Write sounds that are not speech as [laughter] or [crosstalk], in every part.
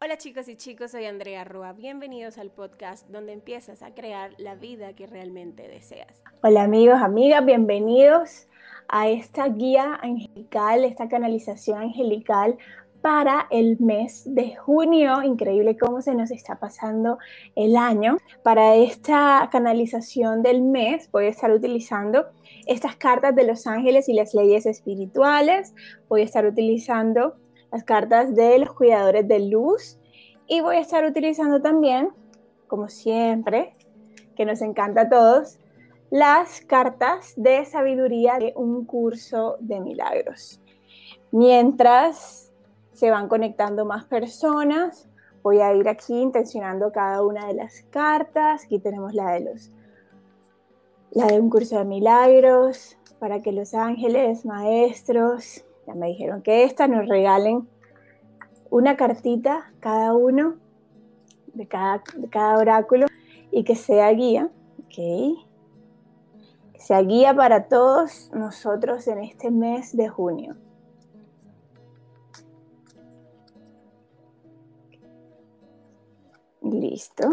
Hola chicos y chicos, soy Andrea Rua. Bienvenidos al podcast donde empiezas a crear la vida que realmente deseas. Hola amigos, amigas, bienvenidos a esta guía angelical, esta canalización angelical para el mes de junio. Increíble cómo se nos está pasando el año. Para esta canalización del mes voy a estar utilizando estas cartas de los ángeles y las leyes espirituales. Voy a estar utilizando las cartas de los cuidadores de luz y voy a estar utilizando también, como siempre, que nos encanta a todos, las cartas de sabiduría de un curso de milagros. Mientras se van conectando más personas, voy a ir aquí intencionando cada una de las cartas. Aquí tenemos la de los la de un curso de milagros para que los ángeles, maestros, ya me dijeron que esta nos regalen una cartita cada uno de cada, cada oráculo y que sea guía, ¿ok? Que sea guía para todos nosotros en este mes de junio. Listo.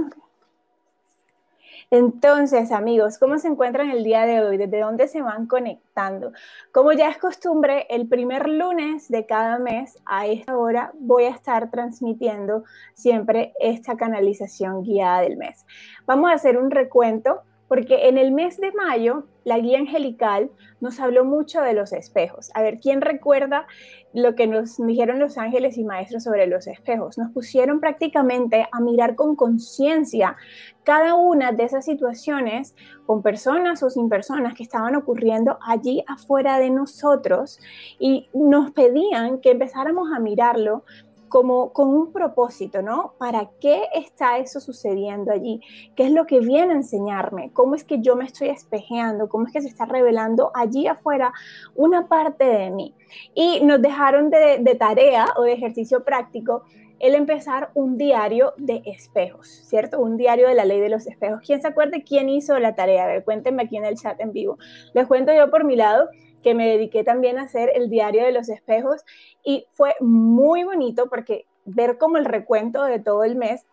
Entonces, amigos, ¿cómo se encuentran el día de hoy? ¿Desde dónde se van conectando? Como ya es costumbre, el primer lunes de cada mes a esta hora voy a estar transmitiendo siempre esta canalización guiada del mes. Vamos a hacer un recuento porque en el mes de mayo la guía angelical nos habló mucho de los espejos. A ver, ¿quién recuerda lo que nos dijeron los ángeles y maestros sobre los espejos? Nos pusieron prácticamente a mirar con conciencia cada una de esas situaciones con personas o sin personas que estaban ocurriendo allí afuera de nosotros y nos pedían que empezáramos a mirarlo como con un propósito, ¿no? ¿Para qué está eso sucediendo allí? ¿Qué es lo que viene a enseñarme? ¿Cómo es que yo me estoy espejeando? ¿Cómo es que se está revelando allí afuera una parte de mí? Y nos dejaron de, tarea o de ejercicio práctico el empezar un diario de espejos, ¿cierto? Un diario de la ley de los espejos. ¿Quién se acuerda quién hizo la tarea? A ver, cuéntenme aquí en el chat en vivo. Les cuento yo por mi lado que me dediqué también a hacer el diario de los espejos y fue muy bonito porque ver como el recuento de todo el mes,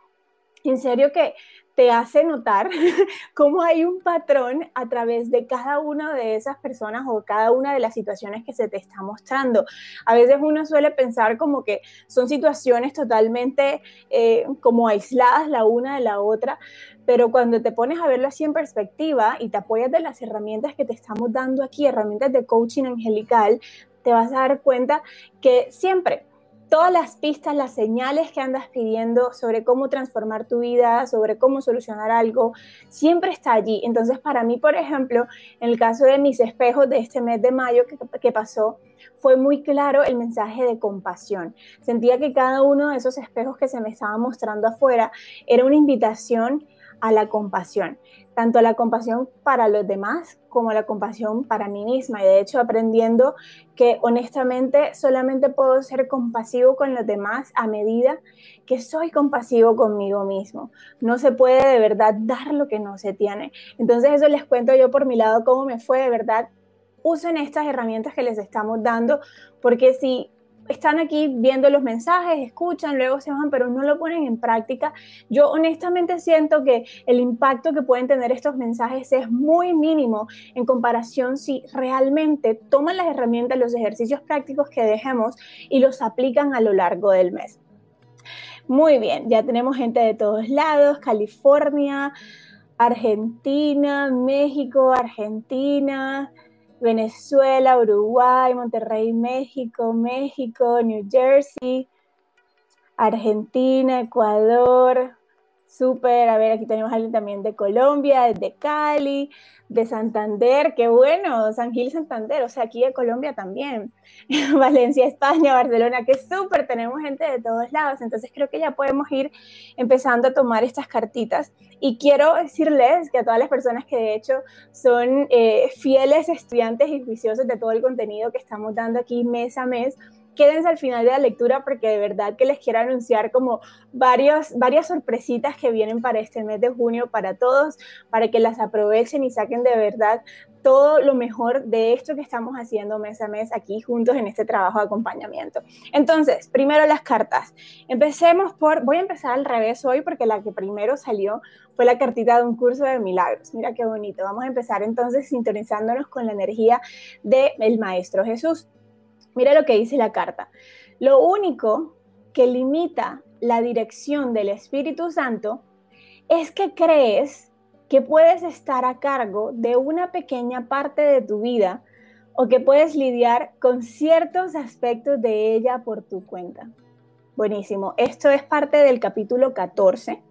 en serio que te hace notar [laughs] cómo hay un patrón a través de cada una de esas personas o cada una de las situaciones que se te está mostrando. A veces uno suele pensar como que son situaciones totalmente eh, como aisladas la una de la otra, pero cuando te pones a verlo así en perspectiva y te apoyas de las herramientas que te estamos dando aquí, herramientas de coaching angelical, te vas a dar cuenta que siempre todas las pistas, las señales que andas pidiendo sobre cómo transformar tu vida, sobre cómo solucionar algo, siempre está allí. Entonces, para mí, por ejemplo, en el caso de mis espejos de este mes de mayo que, que pasó, fue muy claro el mensaje de compasión. Sentía que cada uno de esos espejos que se me estaba mostrando afuera era una invitación a la compasión, tanto la compasión para los demás como la compasión para mí misma. Y de hecho aprendiendo que honestamente solamente puedo ser compasivo con los demás a medida que soy compasivo conmigo mismo. No se puede de verdad dar lo que no se tiene. Entonces eso les cuento yo por mi lado cómo me fue de verdad. Usen estas herramientas que les estamos dando, porque si están aquí viendo los mensajes, escuchan, luego se van, pero no lo ponen en práctica. Yo honestamente siento que el impacto que pueden tener estos mensajes es muy mínimo en comparación si realmente toman las herramientas, los ejercicios prácticos que dejemos y los aplican a lo largo del mes. Muy bien, ya tenemos gente de todos lados, California, Argentina, México, Argentina, Venezuela, Uruguay, Monterrey, México, México, New Jersey, Argentina, Ecuador, Súper, a ver, aquí tenemos a alguien también de Colombia, de Cali, de Santander, qué bueno, San Gil, Santander, o sea, aquí de Colombia también, [laughs] Valencia, España, Barcelona, qué súper, tenemos gente de todos lados, entonces creo que ya podemos ir empezando a tomar estas cartitas. Y quiero decirles que a todas las personas que de hecho son eh, fieles estudiantes y juiciosos de todo el contenido que estamos dando aquí mes a mes, quédense al final de la lectura porque de verdad que les quiero anunciar como varios, varias sorpresitas que vienen para este mes de junio para todos, para que las aprovechen y saquen de verdad todo lo mejor de esto que estamos haciendo mes a mes aquí juntos en este trabajo de acompañamiento. Entonces, primero las cartas. Empecemos por, voy a empezar al revés hoy porque la que primero salió fue la cartita de un curso de milagros. Mira qué bonito. Vamos a empezar entonces sintonizándonos con la energía del Maestro Jesús. Mira lo que dice la carta. Lo único que limita la dirección del Espíritu Santo es que crees que puedes estar a cargo de una pequeña parte de tu vida o que puedes lidiar con ciertos aspectos de ella por tu cuenta. Buenísimo. Esto es parte del capítulo 14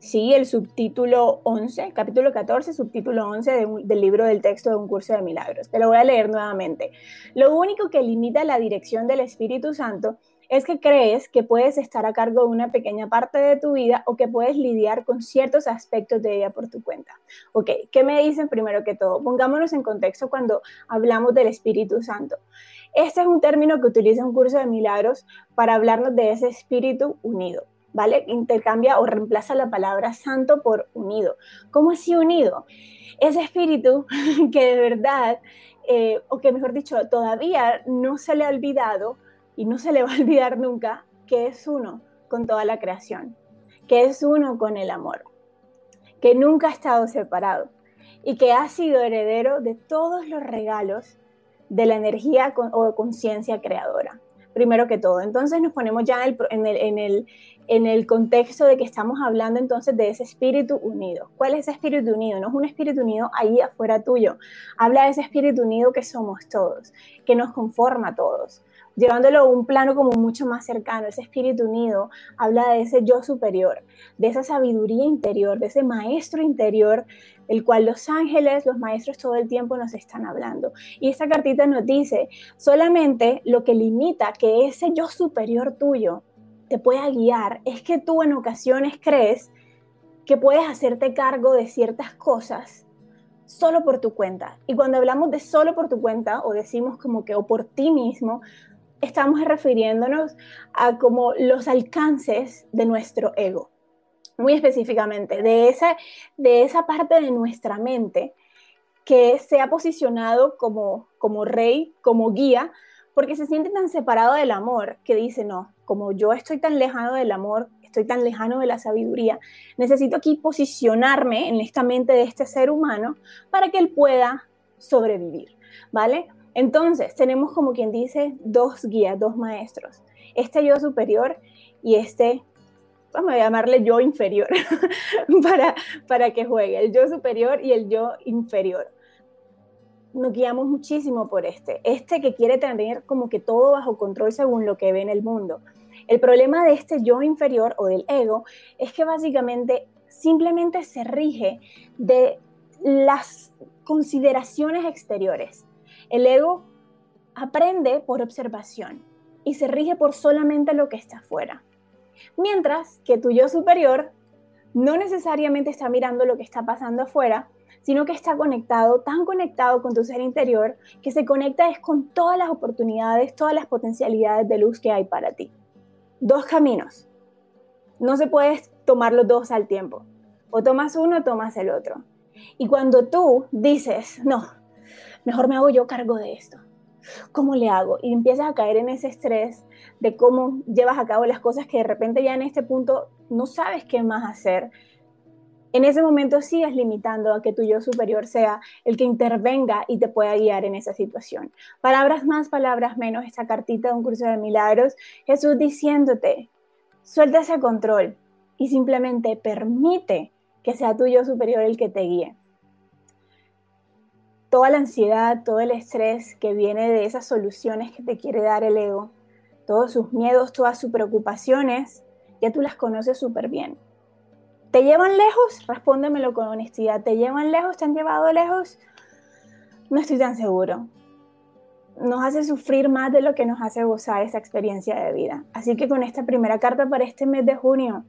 Sí, el subtítulo 11, capítulo 14, subtítulo 11 del libro del texto de un curso de milagros. Te lo voy a leer nuevamente. Lo único que limita la dirección del Espíritu Santo es que crees que puedes estar a cargo de una pequeña parte de tu vida o que puedes lidiar con ciertos aspectos de ella por tu cuenta. Ok, ¿qué me dicen primero que todo? Pongámonos en contexto cuando hablamos del Espíritu Santo. Este es un término que utiliza un curso de milagros para hablarnos de ese espíritu unido. ¿Vale? Intercambia o reemplaza la palabra santo por unido. ¿Cómo así unido? Ese espíritu [laughs] que de verdad, eh, o que mejor dicho, todavía no se le ha olvidado y no se le va a olvidar nunca, que es uno con toda la creación, que es uno con el amor, que nunca ha estado separado y que ha sido heredero de todos los regalos de la energía o conciencia creadora primero que todo. Entonces nos ponemos ya en el, en, el, en el contexto de que estamos hablando entonces de ese espíritu unido. ¿Cuál es ese espíritu unido? No es un espíritu unido ahí afuera tuyo. Habla de ese espíritu unido que somos todos, que nos conforma a todos llevándolo a un plano como mucho más cercano, ese espíritu unido, habla de ese yo superior, de esa sabiduría interior, de ese maestro interior, del cual los ángeles, los maestros todo el tiempo nos están hablando. Y esta cartita nos dice, solamente lo que limita que ese yo superior tuyo te pueda guiar es que tú en ocasiones crees que puedes hacerte cargo de ciertas cosas solo por tu cuenta. Y cuando hablamos de solo por tu cuenta o decimos como que o por ti mismo, estamos refiriéndonos a como los alcances de nuestro ego, muy específicamente, de esa, de esa parte de nuestra mente que se ha posicionado como, como rey, como guía, porque se siente tan separado del amor que dice, no, como yo estoy tan lejano del amor, estoy tan lejano de la sabiduría, necesito aquí posicionarme en esta mente de este ser humano para que él pueda sobrevivir, ¿vale? Entonces, tenemos como quien dice dos guías, dos maestros. Este yo superior y este, vamos a llamarle yo inferior, [laughs] para, para que juegue, el yo superior y el yo inferior. Nos guiamos muchísimo por este, este que quiere tener como que todo bajo control según lo que ve en el mundo. El problema de este yo inferior o del ego es que básicamente simplemente se rige de las consideraciones exteriores. El ego aprende por observación y se rige por solamente lo que está afuera. Mientras que tu yo superior no necesariamente está mirando lo que está pasando afuera, sino que está conectado, tan conectado con tu ser interior, que se conecta es con todas las oportunidades, todas las potencialidades de luz que hay para ti. Dos caminos. No se puede tomar los dos al tiempo. O tomas uno o tomas el otro. Y cuando tú dices, no, mejor me hago yo cargo de esto. ¿Cómo le hago? Y empiezas a caer en ese estrés de cómo llevas a cabo las cosas que de repente ya en este punto no sabes qué más hacer. En ese momento sigues limitando a que tu yo superior sea el que intervenga y te pueda guiar en esa situación. Palabras más, palabras menos, esta cartita de un curso de milagros, Jesús diciéndote, suelta ese control y simplemente permite que sea tu yo superior el que te guíe toda la ansiedad, todo el estrés que viene de esas soluciones que te quiere dar el ego, todos sus miedos, todas sus preocupaciones, ya tú las conoces súper bien. ¿Te llevan lejos? Respóndemelo con honestidad. ¿Te llevan lejos? ¿Te han llevado lejos? No estoy tan seguro. Nos hace sufrir más de lo que nos hace gozar esa experiencia de vida. Así que con esta primera carta para este mes de junio,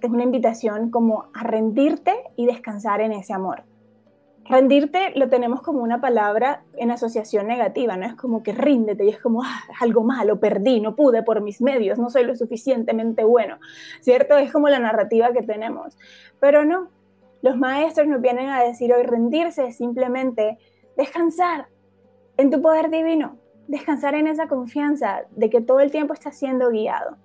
es una invitación como a rendirte y descansar en ese amor rendirte lo tenemos como una palabra en asociación negativa, ¿no? Es como que ríndete y es como, ah, algo malo, perdí, no pude por mis medios, no soy lo suficientemente bueno, ¿cierto? Es como la narrativa que tenemos. Pero no, los maestros nos vienen a decir hoy rendirse es simplemente descansar en tu poder divino, descansar en esa confianza de que todo el tiempo estás siendo guiado.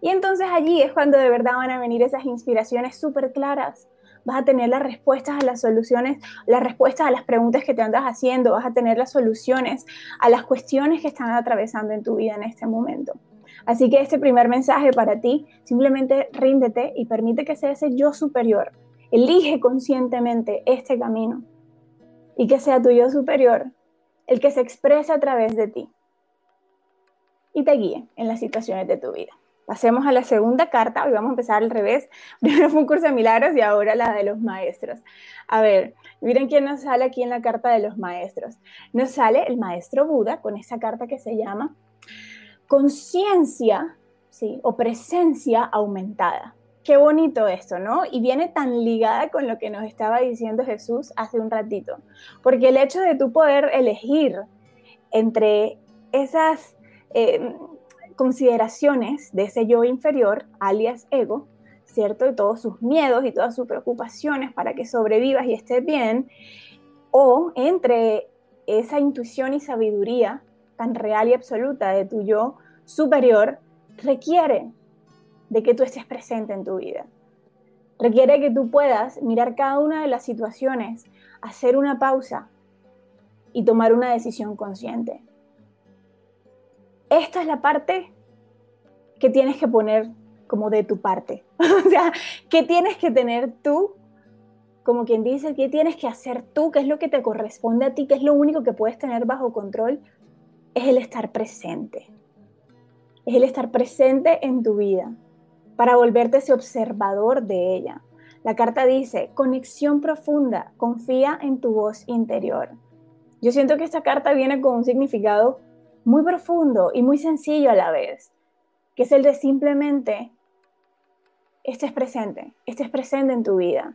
Y entonces allí es cuando de verdad van a venir esas inspiraciones súper claras. Vas a tener las respuestas a las soluciones, las respuestas a las preguntas que te andas haciendo, vas a tener las soluciones a las cuestiones que están atravesando en tu vida en este momento. Así que este primer mensaje para ti, simplemente ríndete y permite que sea ese yo superior. Elige conscientemente este camino y que sea tu yo superior el que se exprese a través de ti y te guíe en las situaciones de tu vida. Pasemos a la segunda carta, hoy vamos a empezar al revés. [laughs] Primero fue un curso de milagros y ahora la de los maestros. A ver, miren quién nos sale aquí en la carta de los maestros. Nos sale el maestro Buda con esa carta que se llama conciencia, ¿sí? O presencia aumentada. Qué bonito esto, ¿no? Y viene tan ligada con lo que nos estaba diciendo Jesús hace un ratito. Porque el hecho de tú poder elegir entre esas... Eh, consideraciones de ese yo inferior, alias ego, ¿cierto? Y todos sus miedos y todas sus preocupaciones para que sobrevivas y estés bien, o entre esa intuición y sabiduría tan real y absoluta de tu yo superior, requiere de que tú estés presente en tu vida. Requiere que tú puedas mirar cada una de las situaciones, hacer una pausa y tomar una decisión consciente esta es la parte que tienes que poner como de tu parte. [laughs] o sea, ¿qué tienes que tener tú? Como quien dice, ¿qué tienes que hacer tú? ¿Qué es lo que te corresponde a ti? ¿Qué es lo único que puedes tener bajo control? Es el estar presente. Es el estar presente en tu vida para volverte ese observador de ella. La carta dice, conexión profunda, confía en tu voz interior. Yo siento que esta carta viene con un significado muy profundo y muy sencillo a la vez, que es el de simplemente estés presente, estés presente en tu vida.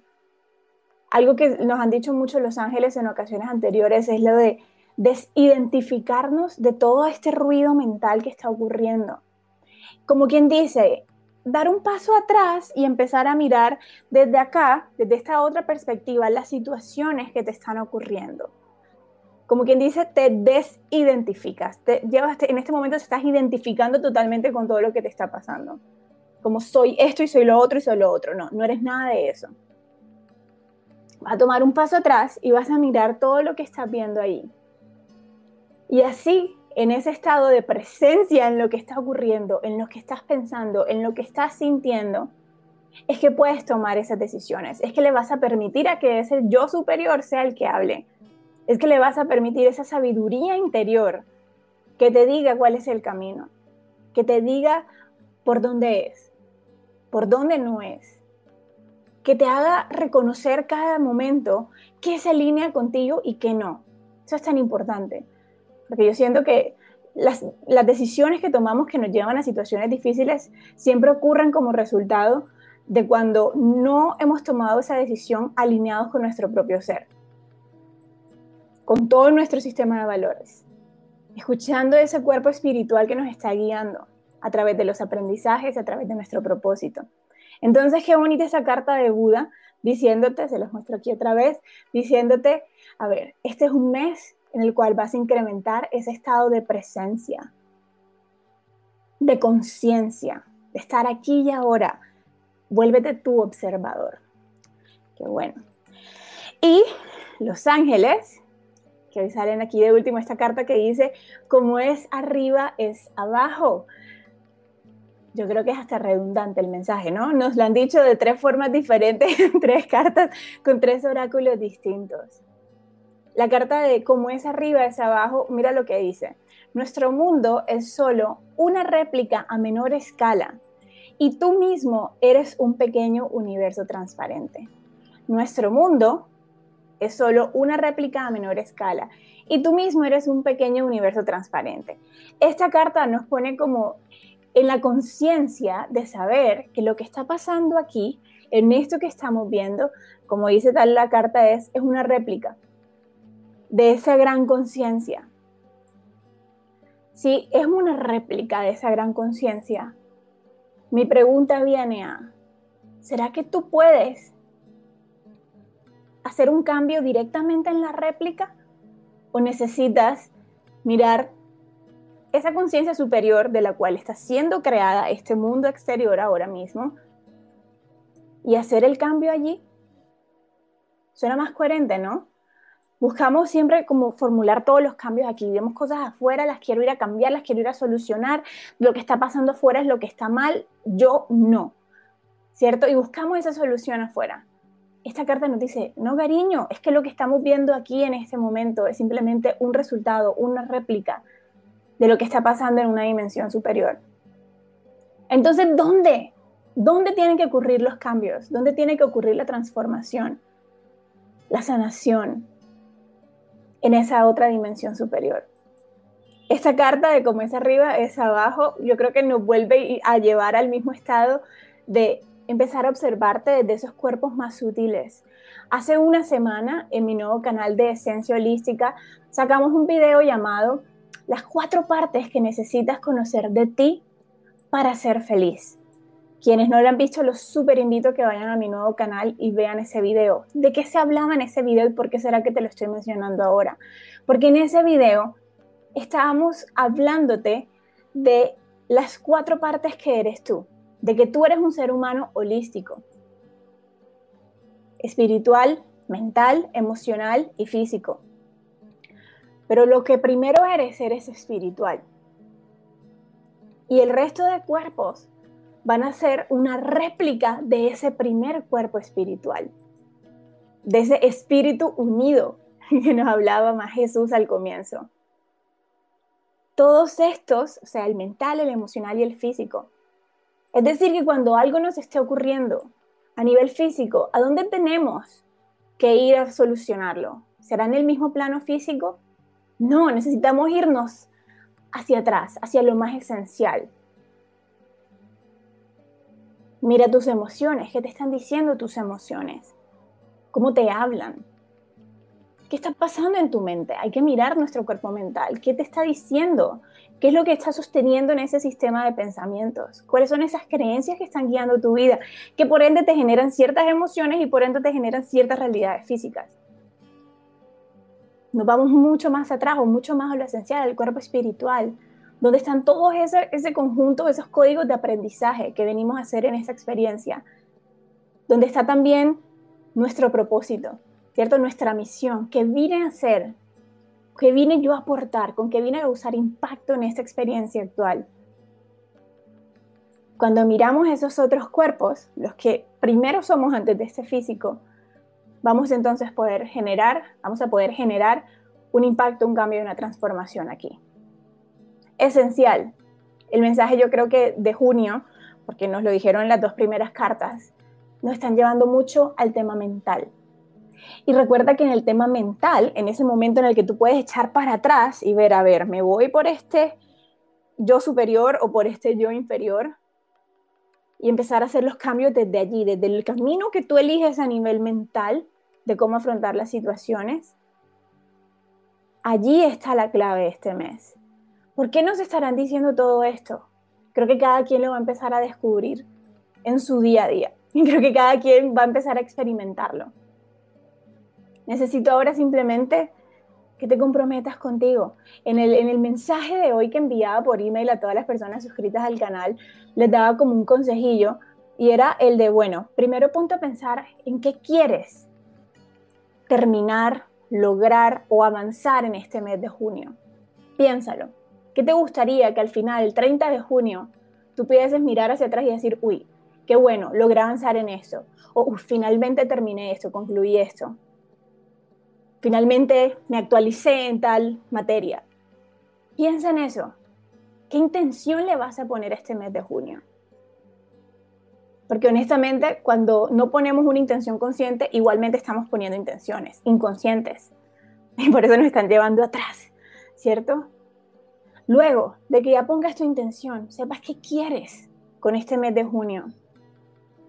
Algo que nos han dicho mucho los ángeles en ocasiones anteriores es lo de desidentificarnos de todo este ruido mental que está ocurriendo. Como quien dice, dar un paso atrás y empezar a mirar desde acá, desde esta otra perspectiva, las situaciones que te están ocurriendo como quien dice, te desidentificas. Te llevas, en este momento te estás identificando totalmente con todo lo que te está pasando. Como soy esto y soy lo otro y soy lo otro. No, no eres nada de eso. Vas a tomar un paso atrás y vas a mirar todo lo que estás viendo ahí. Y así, en ese estado de presencia en lo que está ocurriendo, en lo que estás pensando, en lo que estás sintiendo, es que puedes tomar esas decisiones. Es que le vas a permitir a que ese yo superior sea el que hable es que le vas a permitir esa sabiduría interior que te diga cuál es el camino, que te diga por dónde es, por dónde no es, que te haga reconocer cada momento qué se alinea contigo y qué no. Eso es tan importante, porque yo siento que las, las decisiones que tomamos que nos llevan a situaciones difíciles siempre ocurren como resultado de cuando no hemos tomado esa decisión alineados con nuestro propio ser con todo nuestro sistema de valores, escuchando ese cuerpo espiritual que nos está guiando a través de los aprendizajes, a través de nuestro propósito. Entonces, qué bonita esa carta de Buda diciéndote, se los muestro aquí otra vez, diciéndote, a ver, este es un mes en el cual vas a incrementar ese estado de presencia, de conciencia, de estar aquí y ahora. Vuélvete tu observador. Qué bueno. Y los ángeles que hoy salen aquí de último esta carta que dice, como es arriba, es abajo. Yo creo que es hasta redundante el mensaje, ¿no? Nos lo han dicho de tres formas diferentes, [laughs] tres cartas con tres oráculos distintos. La carta de cómo es arriba, es abajo, mira lo que dice. Nuestro mundo es solo una réplica a menor escala y tú mismo eres un pequeño universo transparente. Nuestro mundo es solo una réplica a menor escala y tú mismo eres un pequeño universo transparente. Esta carta nos pone como en la conciencia de saber que lo que está pasando aquí, en esto que estamos viendo, como dice tal la carta, es, es una réplica de esa gran conciencia. Si es una réplica de esa gran conciencia, mi pregunta viene a, ¿será que tú puedes hacer un cambio directamente en la réplica? ¿O necesitas mirar esa conciencia superior de la cual está siendo creada este mundo exterior ahora mismo y hacer el cambio allí? Suena más coherente, ¿no? Buscamos siempre como formular todos los cambios aquí. Vemos cosas afuera, las quiero ir a cambiar, las quiero ir a solucionar. Lo que está pasando afuera es lo que está mal, yo no. ¿Cierto? Y buscamos esa solución afuera. Esta carta nos dice, no, cariño, es que lo que estamos viendo aquí en este momento es simplemente un resultado, una réplica de lo que está pasando en una dimensión superior. Entonces, ¿dónde? ¿Dónde tienen que ocurrir los cambios? ¿Dónde tiene que ocurrir la transformación? La sanación, en esa otra dimensión superior. Esta carta de como es arriba, es abajo, yo creo que nos vuelve a llevar al mismo estado de empezar a observarte desde esos cuerpos más sutiles. Hace una semana en mi nuevo canal de Esencia Holística sacamos un video llamado Las cuatro partes que necesitas conocer de ti para ser feliz. Quienes no lo han visto, los súper invito a que vayan a mi nuevo canal y vean ese video. ¿De qué se hablaba en ese video y por qué será que te lo estoy mencionando ahora? Porque en ese video estábamos hablándote de las cuatro partes que eres tú, de que tú eres un ser humano holístico, espiritual, mental, emocional y físico. Pero lo que primero eres, eres espiritual. Y el resto de cuerpos van a ser una réplica de ese primer cuerpo espiritual, de ese espíritu unido [laughs] que nos hablaba más Jesús al comienzo. Todos estos, o sea, el mental, el emocional y el físico. Es decir, que cuando algo nos esté ocurriendo a nivel físico, ¿a dónde tenemos que ir a solucionarlo? ¿Será en el mismo plano físico? No, necesitamos irnos hacia atrás, hacia lo más esencial, Mira tus emociones, ¿qué te están diciendo tus emociones? ¿Cómo te hablan? ¿Qué está pasando en tu mente? Hay que mirar nuestro cuerpo mental. ¿Qué te está diciendo? ¿Qué es lo que está sosteniendo en ese sistema de pensamientos? ¿Cuáles son esas creencias que están guiando tu vida? Que por ende te generan ciertas emociones y por ende te generan ciertas realidades físicas. Nos vamos mucho más atrás o mucho más a lo esencial, el cuerpo espiritual, donde están todos ese, ese conjunto, esos códigos de aprendizaje que venimos a hacer en esa experiencia, donde está también nuestro propósito, ¿cierto? Nuestra misión, que vine a hacer, que vine yo a aportar, con que vine a causar impacto en esta experiencia actual. Cuando miramos esos otros cuerpos, los que primero somos antes de este físico, vamos entonces a poder generar, vamos a poder generar un impacto, un cambio una transformación aquí esencial. El mensaje yo creo que de junio, porque nos lo dijeron en las dos primeras cartas, nos están llevando mucho al tema mental. Y recuerda que en el tema mental, en ese momento en el que tú puedes echar para atrás y ver, a ver, me voy por este yo superior o por este yo inferior, y empezar a hacer los cambios desde allí, desde el camino que tú eliges a nivel mental de cómo afrontar las situaciones. Allí está la clave este mes. ¿Por qué nos estarán diciendo todo esto? Creo que cada quien lo va a empezar a descubrir en su día a día. Y [laughs] creo que cada quien va a empezar a experimentarlo. Necesito ahora simplemente que te comprometas contigo. En el, en el mensaje de hoy que enviaba por email a todas las personas suscritas al canal, les daba como un consejillo y era el de, bueno, primero ponte a pensar en qué quieres terminar, lograr o avanzar en este mes de junio. Piénsalo. ¿Qué te gustaría que al final, el 30 de junio, tú pudieses mirar hacia atrás y decir, uy, qué bueno, logré avanzar en eso? O finalmente terminé esto, concluí esto. Finalmente me actualicé en tal materia. Piensa en eso. ¿Qué intención le vas a poner este mes de junio? Porque honestamente, cuando no ponemos una intención consciente, igualmente estamos poniendo intenciones inconscientes. Y por eso nos están llevando atrás, ¿cierto? Luego de que ya pongas tu intención, sepas qué quieres con este mes de junio.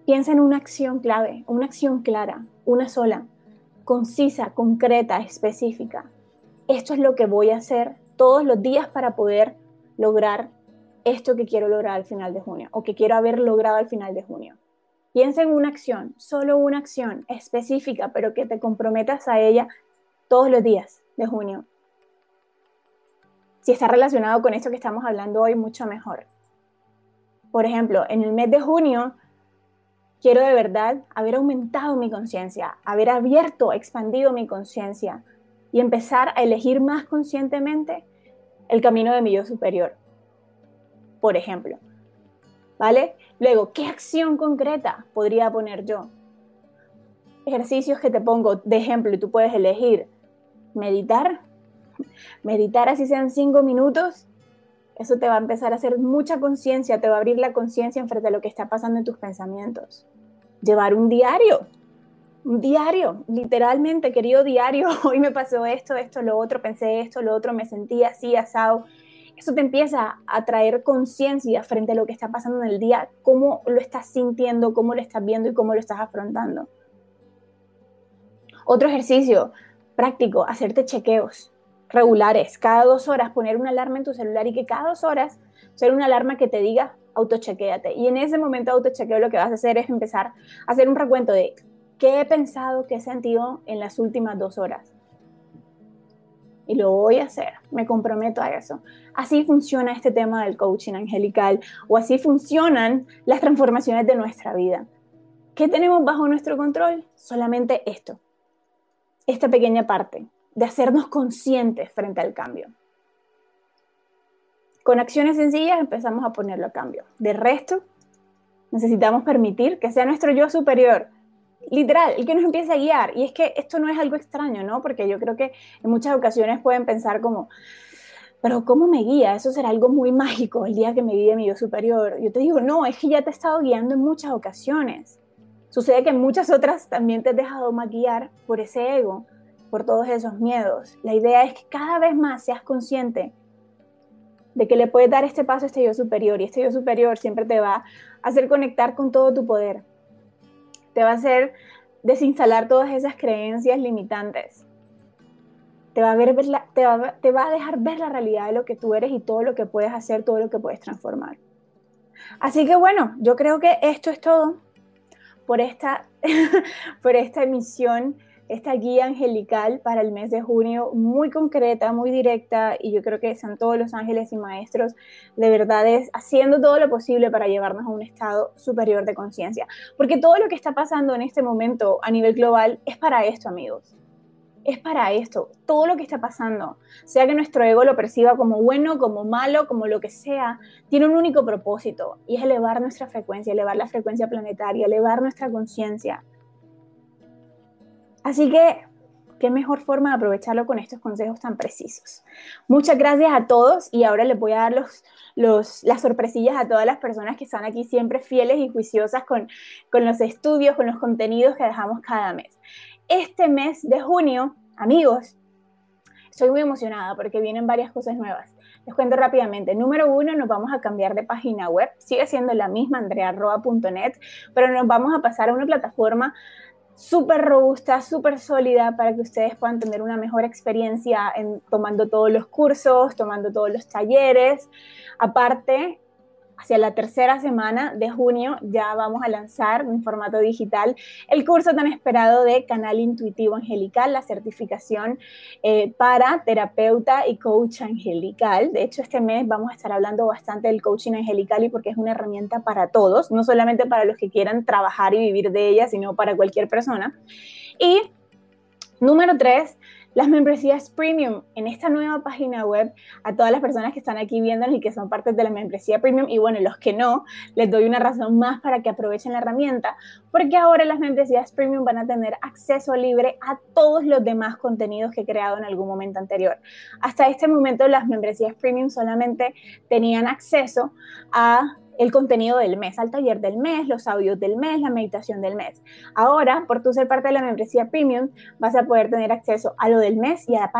Piensa en una acción clave, una acción clara, una sola, concisa, concreta, específica. Esto es lo que voy a hacer todos los días para poder lograr esto que quiero lograr al final de junio o que quiero haber logrado al final de junio. Piensa en una acción, solo una acción específica, pero que te comprometas a ella todos los días de junio. Si está relacionado con esto que estamos hablando hoy, mucho mejor. Por ejemplo, en el mes de junio, quiero de verdad haber aumentado mi conciencia, haber abierto, expandido mi conciencia y empezar a elegir más conscientemente el camino de mi yo superior. Por ejemplo, ¿vale? Luego, ¿qué acción concreta podría poner yo? Ejercicios que te pongo de ejemplo y tú puedes elegir meditar, [laughs] meditar así sean cinco minutos, eso te va a empezar a hacer mucha conciencia, te va a abrir la conciencia en frente a lo que está pasando en tus pensamientos. Llevar un diario, un diario, literalmente, querido diario, [laughs] hoy me pasó esto, esto, lo otro, pensé esto, lo otro, me sentí así, asado, eso te empieza a traer conciencia frente a lo que está pasando en el día, cómo lo estás sintiendo, cómo lo estás viendo y cómo lo estás afrontando. Otro ejercicio práctico, hacerte chequeos regulares, cada dos horas poner una alarma en tu celular y que cada dos horas sea una alarma que te diga autochequéate. Y en ese momento autochequeo lo que vas a hacer es empezar a hacer un recuento de qué he pensado, qué he sentido en las últimas dos horas y lo voy a hacer, me comprometo a eso. Así funciona este tema del coaching angelical o así funcionan las transformaciones de nuestra vida. ¿Qué tenemos bajo nuestro control? Solamente esto, esta pequeña parte de hacernos conscientes frente al cambio. Con acciones sencillas empezamos a ponerlo a cambio. De resto, necesitamos permitir que sea nuestro yo superior literal, el que nos empiece a guiar. Y es que esto no es algo extraño, ¿no? Porque yo creo que en muchas ocasiones pueden pensar como, pero ¿cómo me guía? Eso será algo muy mágico el día que me guíe mi yo superior. Yo te digo, no, es que ya te he estado guiando en muchas ocasiones. Sucede que en muchas otras también te has dejado maquillar por ese ego, por todos esos miedos. La idea es que cada vez más seas consciente de que le puedes dar este paso a este yo superior y este yo superior siempre te va a hacer conectar con todo tu poder, te va a hacer desinstalar todas esas creencias limitantes. Te va, a ver, te, va, a dejar ver la realidad de lo que tú eres y todo lo que puedes hacer, todo lo que puedes transformar. Así que bueno, yo creo que esto es todo por esta, [laughs] por esta emisión esta guía angelical para el mes de junio, muy concreta, muy directa, y yo creo que son todos los ángeles y maestros de verdad es haciendo todo lo posible para llevarnos a un estado superior de conciencia. Porque todo lo que está pasando en este momento a nivel global es para esto, amigos. Es para esto, todo lo que está pasando, sea que nuestro ego lo perciba como bueno, como malo, como lo que sea, tiene un único propósito y es elevar nuestra frecuencia, elevar la frecuencia planetaria, elevar nuestra conciencia Así que, qué mejor forma de aprovecharlo con estos consejos tan precisos. Muchas gracias a todos y ahora les voy a dar los, las sorpresillas a todas las personas que están aquí siempre fieles y juiciosas con, con los estudios, con los contenidos que dejamos cada mes. Este mes de junio, amigos, estoy muy emocionada porque vienen varias cosas nuevas. Les cuento rápidamente. Número uno, nos vamos a cambiar de página web. Sigue siendo la misma, andrearroa.net, pero nos vamos a pasar a una plataforma súper robusta, súper sólida para que ustedes puedan tener una mejor experiencia en tomando todos los cursos, tomando todos los talleres. Aparte, hacia la tercera semana de junio ya vamos a lanzar en formato digital el curso tan esperado de Canal Intuitivo Angelical, la certificación eh, para terapeuta y coach angelical. De hecho, este mes vamos a estar hablando bastante del coaching angelical y porque es una herramienta para todos, no solamente para los que quieran trabajar y vivir de ella, sino para cualquier persona. Y número tres, las membresías premium en esta nueva página web a todas las personas que están aquí viéndonos y que son parte de la membresía premium y bueno, los que no, les doy una razón más para que aprovechen la herramienta porque ahora las membresías premium van a tener acceso libre a todos los demás contenidos que he creado en algún momento anterior. Hasta este momento las membresías premium solamente tenían acceso a el contenido del mes, al taller del mes, los audios del mes, la meditación del mes. Ahora, por tú ser parte de la membresía premium, vas a poder tener acceso a lo del mes y a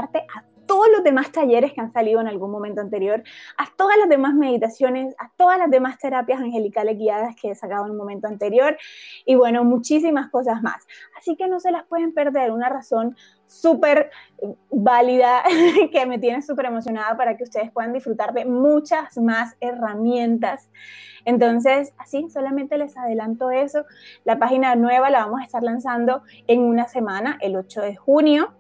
todos los demás talleres que han salido en algún momento anterior, a todas las demás meditaciones, a todas las demás terapias angelicales guiadas que he sacado en un momento anterior y bueno, muchísimas cosas más. Así que no se las pueden perder, una razón súper válida [laughs] que me tiene súper emocionada para que ustedes puedan disfrutar de muchas más herramientas. Entonces, así, solamente les adelanto eso. La página nueva la vamos a estar lanzando en una semana, el 8 de junio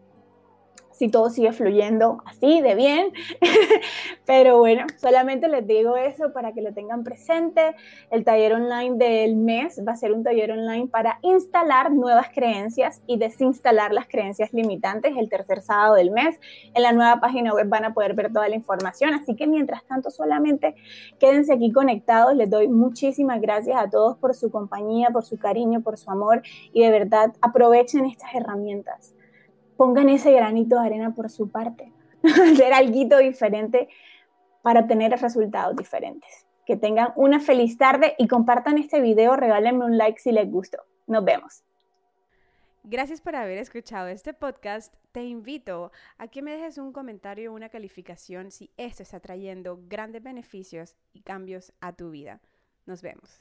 si todo sigue fluyendo así de bien. [laughs] Pero bueno, solamente les digo eso para que lo tengan presente. El taller online del mes va a ser un taller online para instalar nuevas creencias y desinstalar las creencias limitantes el tercer sábado del mes. En la nueva página web van a poder ver toda la información. Así que mientras tanto, solamente quédense aquí conectados. Les doy muchísimas gracias a todos por su compañía, por su cariño, por su amor y de verdad aprovechen estas herramientas pongan ese granito de arena por su parte, [laughs] hacer algo diferente para tener resultados diferentes. Que tengan una feliz tarde y compartan este video, regálenme un like si les gustó. Nos vemos. Gracias por haber escuchado este podcast. Te invito a que me dejes un comentario o una calificación si esto está trayendo grandes beneficios y cambios a tu vida. Nos vemos.